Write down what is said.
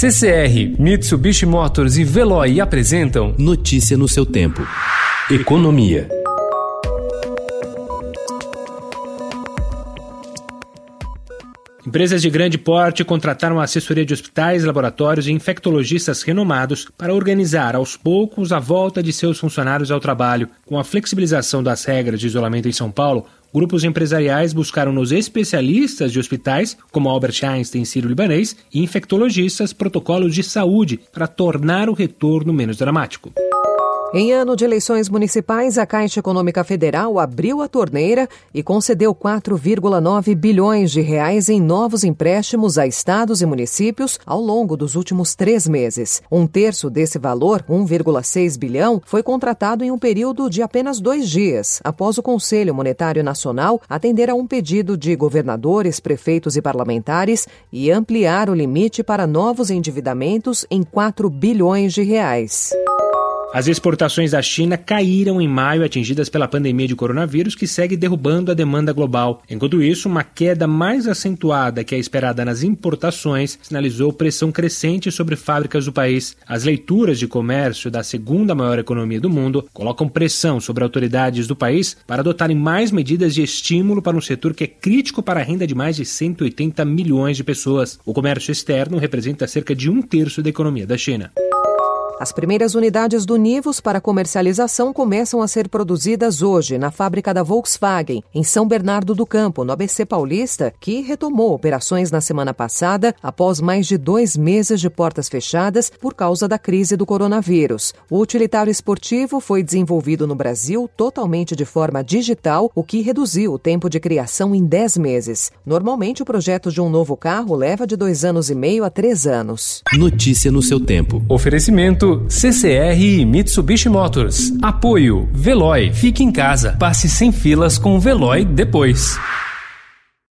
CCR, Mitsubishi Motors e Veloy apresentam Notícia no seu tempo. Economia. Empresas de grande porte contrataram a assessoria de hospitais, laboratórios e infectologistas renomados para organizar aos poucos a volta de seus funcionários ao trabalho. Com a flexibilização das regras de isolamento em São Paulo, grupos empresariais buscaram nos especialistas de hospitais, como Albert Einstein Sírio-Libanês, e infectologistas protocolos de saúde para tornar o retorno menos dramático. Em ano de eleições municipais, a Caixa Econômica Federal abriu a torneira e concedeu 4,9 bilhões de reais em novos empréstimos a estados e municípios ao longo dos últimos três meses. Um terço desse valor, 1,6 bilhão, foi contratado em um período de apenas dois dias, após o Conselho Monetário Nacional atender a um pedido de governadores, prefeitos e parlamentares e ampliar o limite para novos endividamentos em 4 bilhões de reais. As exportações da China caíram em maio, atingidas pela pandemia de coronavírus, que segue derrubando a demanda global. Enquanto isso, uma queda mais acentuada que a esperada nas importações sinalizou pressão crescente sobre fábricas do país. As leituras de comércio da segunda maior economia do mundo colocam pressão sobre autoridades do país para adotarem mais medidas de estímulo para um setor que é crítico para a renda de mais de 180 milhões de pessoas. O comércio externo representa cerca de um terço da economia da China. As primeiras unidades do Nivus para comercialização começam a ser produzidas hoje na fábrica da Volkswagen, em São Bernardo do Campo, no ABC Paulista, que retomou operações na semana passada após mais de dois meses de portas fechadas por causa da crise do coronavírus. O utilitário esportivo foi desenvolvido no Brasil totalmente de forma digital, o que reduziu o tempo de criação em 10 meses. Normalmente, o projeto de um novo carro leva de dois anos e meio a três anos. Notícia no seu tempo. Oferecimento CCR e Mitsubishi Motors. Apoio Veloy. Fique em casa. Passe sem filas com o Veloy depois.